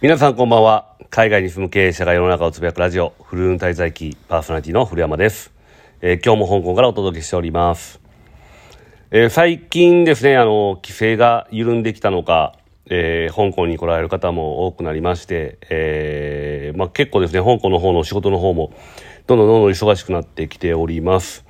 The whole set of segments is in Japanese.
皆さんこんばんは。海外に住む経営者が世の中をつぶやくラジオ、フルーン滞在記パーソナリティの古山です。えー、今日も香港からお届けしております。えー、最近ですね、あの、規制が緩んできたのか、えー、香港に来られる方も多くなりまして、えー、まあ、結構ですね、香港の方の仕事の方も、どんどんどんどん忙しくなってきております。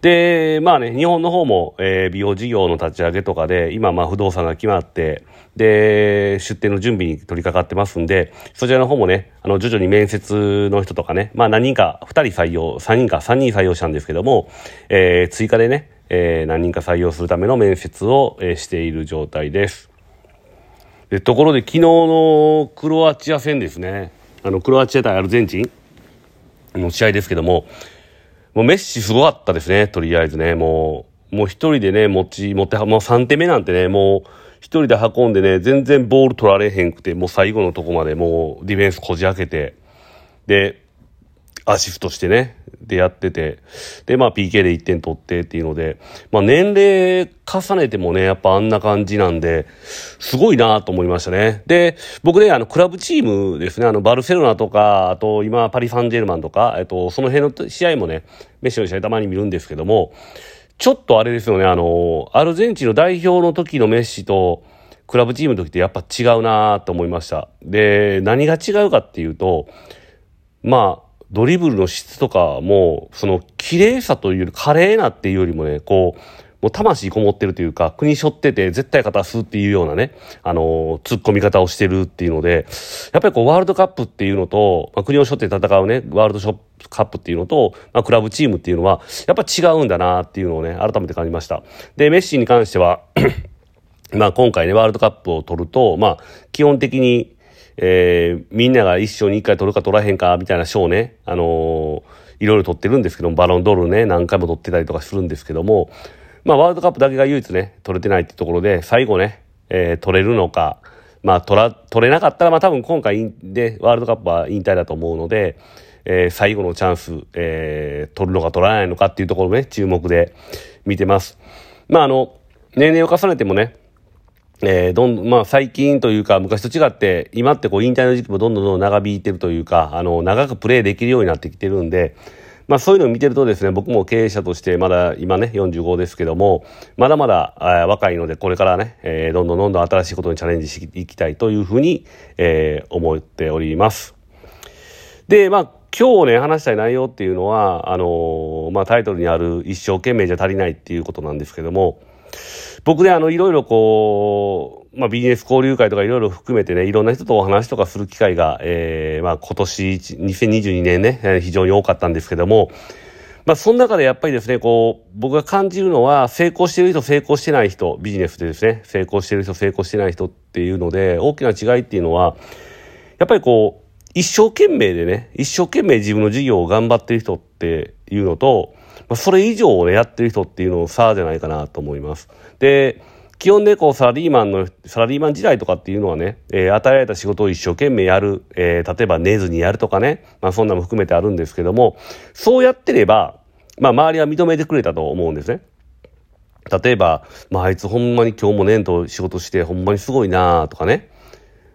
で、まあね、日本の方も、えー、美容事業の立ち上げとかで、今、まあ、不動産が決まって、で、出店の準備に取り掛かってますんで、そちらの方もね、あの、徐々に面接の人とかね、まあ、何人か、2人採用、3人か、3人採用したんですけども、えー、追加でね、えー、何人か採用するための面接を、えー、している状態です。で、ところで昨日のクロアチア戦ですね、あの、クロアチア対アルゼンチンの試合ですけども、もうメッシすごかったですね、とりあえずね。もう、もう一人でね、持ち、持って、もう3手目なんてね、もう一人で運んでね、全然ボール取られへんくて、もう最後のとこまでもうディフェンスこじ開けて、で、アシストしてね、でやってて、で、まあ PK で1点取ってっていうので、まあ年齢重ねてもね、やっぱあんな感じなんで、すごいなと思いましたね。で、僕ね、あの、クラブチームですね、あの、バルセロナとか、あと今、パリ・サンジェルマンとか、えっと、その辺の試合もね、メッシの試合たまに見るんですけども、ちょっとあれですよね、あの、アルゼンチンの代表の時のメッシと、クラブチームの時ってやっぱ違うなと思いました。で、何が違うかっていうと、まあ、ドリブルの質とかも、その綺麗さというより、華麗なっていうよりもね、こう、もう魂こもってるというか、国背負ってて絶対勝たすっていうようなね、あのー、突っ込み方をしてるっていうので、やっぱりこうワールドカップっていうのと、まあ、国を背負って戦うね、ワールドカップっていうのと、まあ、クラブチームっていうのは、やっぱ違うんだなっていうのをね、改めて感じました。で、メッシに関しては まあ今回ね、ワールドカップを取ると、まあ基本的にえー、みんなが一生に一回取るか取らへんか、みたいな賞ね、あのー、いろいろ取ってるんですけども、バロンドールね、何回も取ってたりとかするんですけども、まあ、ワールドカップだけが唯一ね、取れてないってところで、最後ね、えー、取れるのか、まあ、取ら、取れなかったら、まあ、多分今回で、ワールドカップは引退だと思うので、えー、最後のチャンス、えー、取るのか取らないのかっていうところをね、注目で見てます。まあ、あの、年齢を重ねてもね、えー、どん、まあ最近というか昔と違って、今ってこう引退の時期もどんどんどんどん長引いてるというか、あの、長くプレーできるようになってきてるんで、まあそういうのを見てるとですね、僕も経営者としてまだ今ね、45ですけども、まだまだ、えー、若いのでこれからね、えー、どんどんどんどん新しいことにチャレンジしていきたいというふうに、えー、思っております。で、まあ今日ね、話したい内容っていうのは、あの、まあタイトルにある一生懸命じゃ足りないっていうことなんですけども、僕ね、あの、いろいろこう、まあ、ビジネス交流会とかいろいろ含めてね、いろんな人とお話とかする機会が、えー、まあ、今年、2022年ね、非常に多かったんですけども、まあ、その中でやっぱりですね、こう、僕が感じるのは、成功してる人、成功してない人、ビジネスでですね、成功してる人、成功してない人っていうので、大きな違いっていうのは、やっぱりこう、一生懸命でね、一生懸命自分の事業を頑張ってる人っていうのと、まあ、それ以上を、やってる人っていうのを差じゃないかなと思います。で、基本でこうサラリーマンの、サラリーマン時代とかっていうのはね、えー、与えられた仕事を一生懸命やる、えー、例えば寝ずにやるとかね、まあそんなも含めてあるんですけども、そうやってれば、まあ周りは認めてくれたと思うんですね。例えば、まああいつほんまに今日も年と仕事してほんまにすごいなとかね。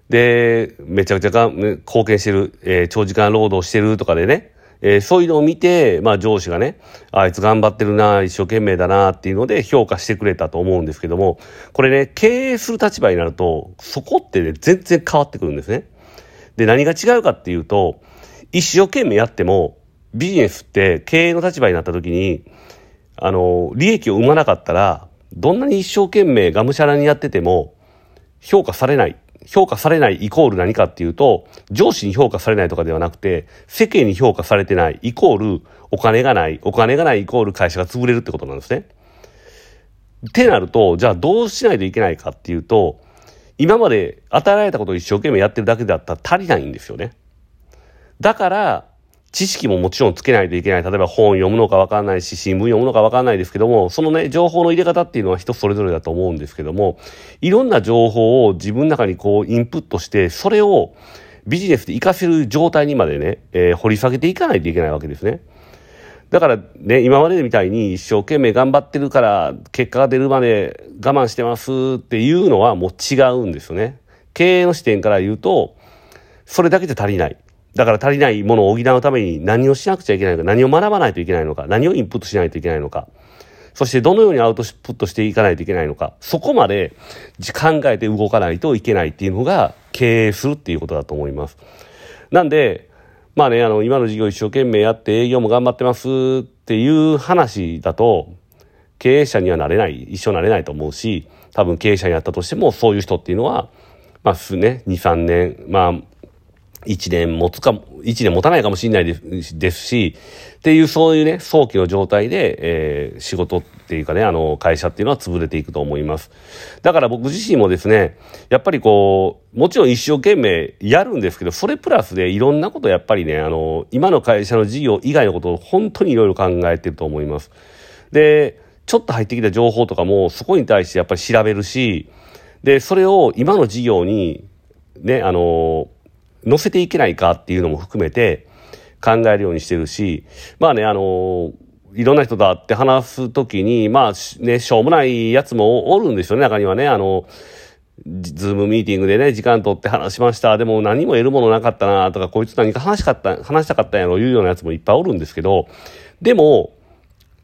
で、めちゃくちゃが貢献してる、えー、長時間労働してるとかでね、えー、そういうのを見て、まあ上司がね、あいつ頑張ってるな、一生懸命だなっていうので評価してくれたと思うんですけども、これね、経営する立場になると、そこってね、全然変わってくるんですね。で、何が違うかっていうと、一生懸命やっても、ビジネスって経営の立場になった時に、あの、利益を生まなかったら、どんなに一生懸命がむしゃらにやってても、評価されない。評価されないイコール何かっていうと、上司に評価されないとかではなくて、世間に評価されてないイコールお金がない、お金がないイコール会社が潰れるってことなんですね。ってなると、じゃあどうしないといけないかっていうと、今まで与えられたことを一生懸命やってるだけだったら足りないんですよね。だから、知識ももちろんつけないといけない。例えば本読むのかわかんないし、新聞読むのかわかんないですけども、そのね、情報の入れ方っていうのは人それぞれだと思うんですけども、いろんな情報を自分の中にこうインプットして、それをビジネスで活かせる状態にまでね、えー、掘り下げていかないといけないわけですね。だからね、今までみたいに一生懸命頑張ってるから結果が出るまで我慢してますっていうのはもう違うんですよね。経営の視点から言うと、それだけじゃ足りない。だから足りないものを補うために何をしなくちゃいけないのか、何を学ばないといけないのか、何をインプットしないといけないのか。そしてどのようにアウトプットしていかないといけないのか。そこまで考えて動かないといけないっていうのが経営するっていうことだと思います。なんで、まあね、あの、今の事業一生懸命やって営業も頑張ってますっていう話だと、経営者にはなれない、一生なれないと思うし、多分経営者になったとしても、そういう人っていうのは、まあ、すね、2、3年、まあ、1年持つかも、1年持たないかもしれないですし、っていうそういうね、早期の状態で、えー、仕事っていうかね、あの、会社っていうのは潰れていくと思います。だから僕自身もですね、やっぱりこう、もちろん一生懸命やるんですけど、それプラスでいろんなことやっぱりね、あの、今の会社の事業以外のことを本当にいろいろ考えてると思います。で、ちょっと入ってきた情報とかもそこに対してやっぱり調べるし、で、それを今の事業に、ね、あの、載せていけないかっていうのも含めて考えるようにしてるし、まあね、あの、いろんな人と会って話すときに、まあね、しょうもないやつもおるんですよね、中にはね。あの、ズームミーティングでね、時間取って話しました。でも何も得るものなかったなとか、こいつ何か話したかった、話したかったんやろ、言うようなやつもいっぱいおるんですけど、でも、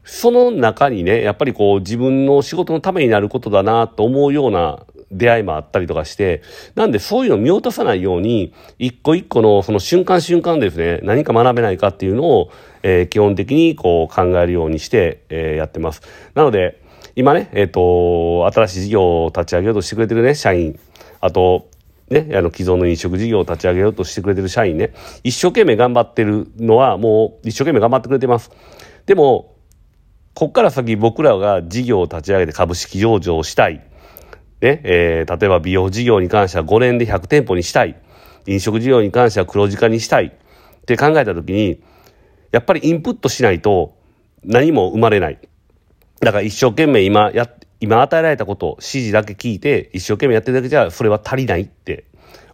その中にね、やっぱりこう自分の仕事のためになることだなと思うような出会いもあったりとかして、なんでそういうのを見落とさないように、一個一個のその瞬間瞬間ですね、何か学べないかっていうのを、えー、基本的にこう考えるようにして、えー、やってます。なので、今ね、えっ、ー、と、新しい事業を立ち上げようとしてくれてるね、社員、あと、ね、あの、既存の飲食事業を立ち上げようとしてくれてる社員ね、一生懸命頑張ってるのはもう一生懸命頑張ってくれてます。でも、こっから先僕らが事業を立ち上げて株式上場したい。ね、えー、例えば美容事業に関しては5年で100店舗にしたい。飲食事業に関しては黒字化にしたい。って考えたときに、やっぱりインプットしないと何も生まれない。だから一生懸命今や、今与えられたことを指示だけ聞いて一生懸命やってるだけじゃそれは足りないって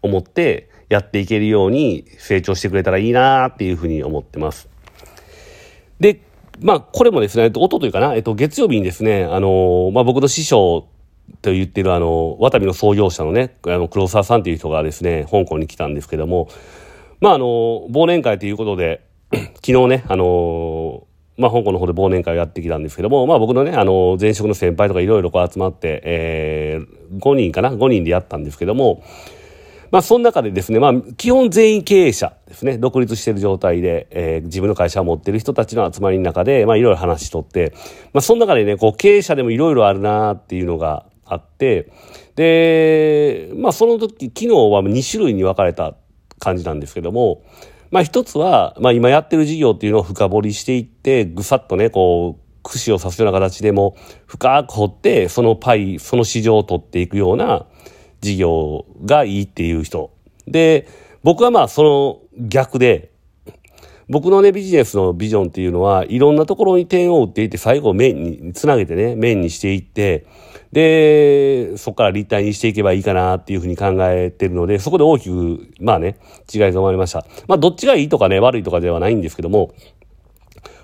思ってやっていけるように成長してくれたらいいなっていうふうに思ってます。で、まあこれもですね、音というかな、えっと月曜日にですね、あのまあ僕の師匠と言ってるあの、ワタミの創業者のね、あの、黒沢さんっていう人がですね、香港に来たんですけども、まああの、忘年会ということで、昨日ね、あの、まあ香港の方で忘年会をやってきたんですけども、まあ僕のね、あの、前職の先輩とかいろいろこう集まって、えー、5人かな ?5 人でやったんですけども、まあ、その中でですね、まあ、基本全員経営者ですね、独立している状態で、えー、自分の会社を持っている人たちの集まりの中で、まあ、いろいろ話しとって、まあ、その中でね、こう、経営者でもいろいろあるなっていうのがあって、で、まあその時、昨日は2種類に分かれた感じなんですけども、まあ一つは、まあ今やってる事業っていうのを深掘りしていって、ぐさっとね、こう、串を刺すような形でも深く掘って、そのパイ、その市場を取っていくような事業がいいっていう人。で、僕はまあその逆で、僕のね、ビジネスのビジョンっていうのは、いろんなところに点を打っていって、最後面につなげてね、面にしていって、で、そこから立体にしていけばいいかなっていうふうに考えてるので、そこで大きく、まあね、違いが生まれました。まあ、どっちがいいとかね、悪いとかではないんですけども、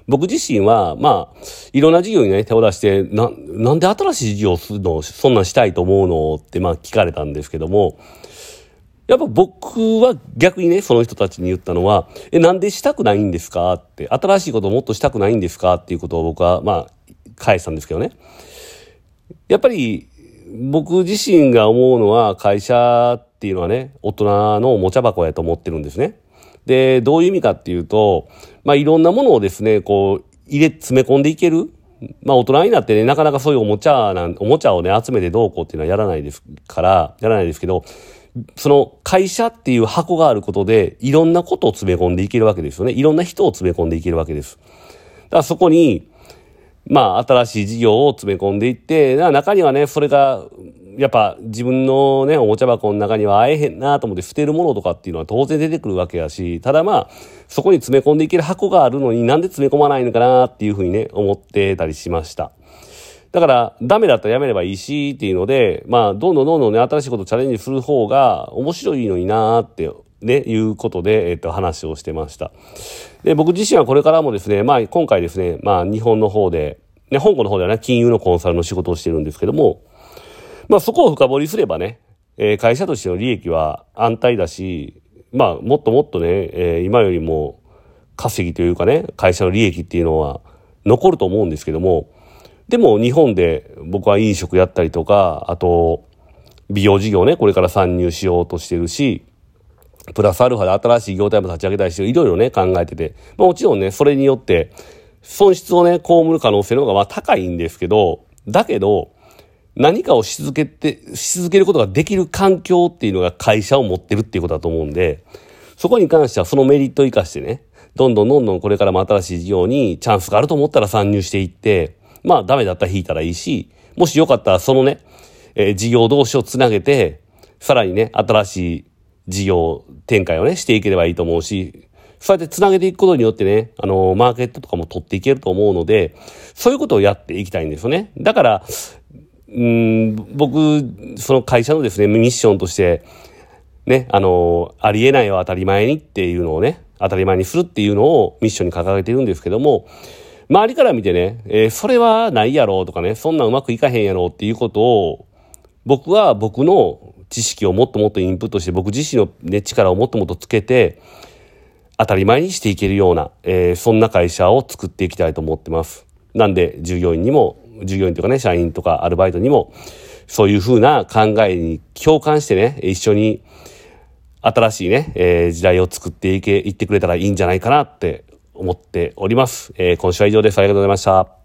僕自身は、まあ、いろんな事業にね、手を出して、な、なんで新しい事業をするの、そんなんしたいと思うのって、まあ聞かれたんですけども、やっぱ僕は逆にね、その人たちに言ったのは、え、なんでしたくないんですか？って、新しいことをもっとしたくないんですか？っていうことを僕は、まあ、返したんですけどね。やっぱり、僕自身が思うのは、会社っていうのはね、大人のおもちゃ箱やと思ってるんですね。で、どういう意味かっていうと、まあ、いろんなものをですね、こう、入れ、詰め込んでいける。まあ、大人になってね、なかなかそういうおもちゃなん、おもちゃをね、集めてどうこうっていうのはやらないですから、やらないですけど、その会社っていう箱があることで、いろんなことを詰め込んでいけるわけですよね。いろんな人を詰め込んでいけるわけです。だからそこに、まあ、新しい事業を詰め込んでいって、中にはね、それが、やっぱ自分のね、おもちゃ箱の中には会えへんなと思って捨てるものとかっていうのは当然出てくるわけやし、ただまあ、そこに詰め込んでいける箱があるのになんで詰め込まないのかなっていうふうにね、思ってたりしました。だから、ダメだったらやめればいいし、っていうので、まあ、どんどんどんどんね、新しいことチャレンジする方が面白いのになーって、ね、いうことで、えっ、と、話をしてました。で、僕自身はこれからもですね、まあ、今回ですね、まあ、日本の方で、ね、香港の方ではね、金融のコンサルの仕事をしてるんですけども、まあ、そこを深掘りすればね、えー、会社としての利益は安泰だし、まあ、もっともっとね、えー、今よりも稼ぎというかね、会社の利益っていうのは残ると思うんですけども、でも日本で僕は飲食やったりとか、あと、美容事業ね、これから参入しようとしてるし、プラスアルファで新しい業態も立ち上げたりして、いろいろね、考えてて、まあもちろんね、それによって、損失をね、被る可能性の方がまあ高いんですけど、だけど、何かをし続けて、し続けることができる環境っていうのが会社を持ってるっていうことだと思うんで、そこに関してはそのメリットを生かしてね、どんどんどんどんこれからも新しい事業にチャンスがあると思ったら参入していって、まあダメだったら引いたらいいし、もしよかったらそのね、えー、事業同士をつなげて、さらにね、新しい事業展開をね、していければいいと思うし、そうやって繋げていくことによってね、あの、マーケットとかも取っていけると思うので、そういうことをやっていきたいんですよね。だから、うん、僕、その会社のですね、ミッションとして、ね、あの、ありえないを当たり前にっていうのをね、当たり前にするっていうのをミッションに掲げているんですけども、周りから見てね、えー、それはないやろうとかね、そんなうまくいかへんやろうっていうことを、僕は僕の知識をもっともっとインプットして、僕自身の、ね、力をもっともっとつけて、当たり前にしていけるような、えー、そんな会社を作っていきたいと思ってます。なんで、従業員にも、従業員とかね、社員とかアルバイトにも、そういうふうな考えに共感してね、一緒に新しいね、えー、時代を作っていけ、いってくれたらいいんじゃないかなって思っております。えー、今週は以上です。ありがとうございました。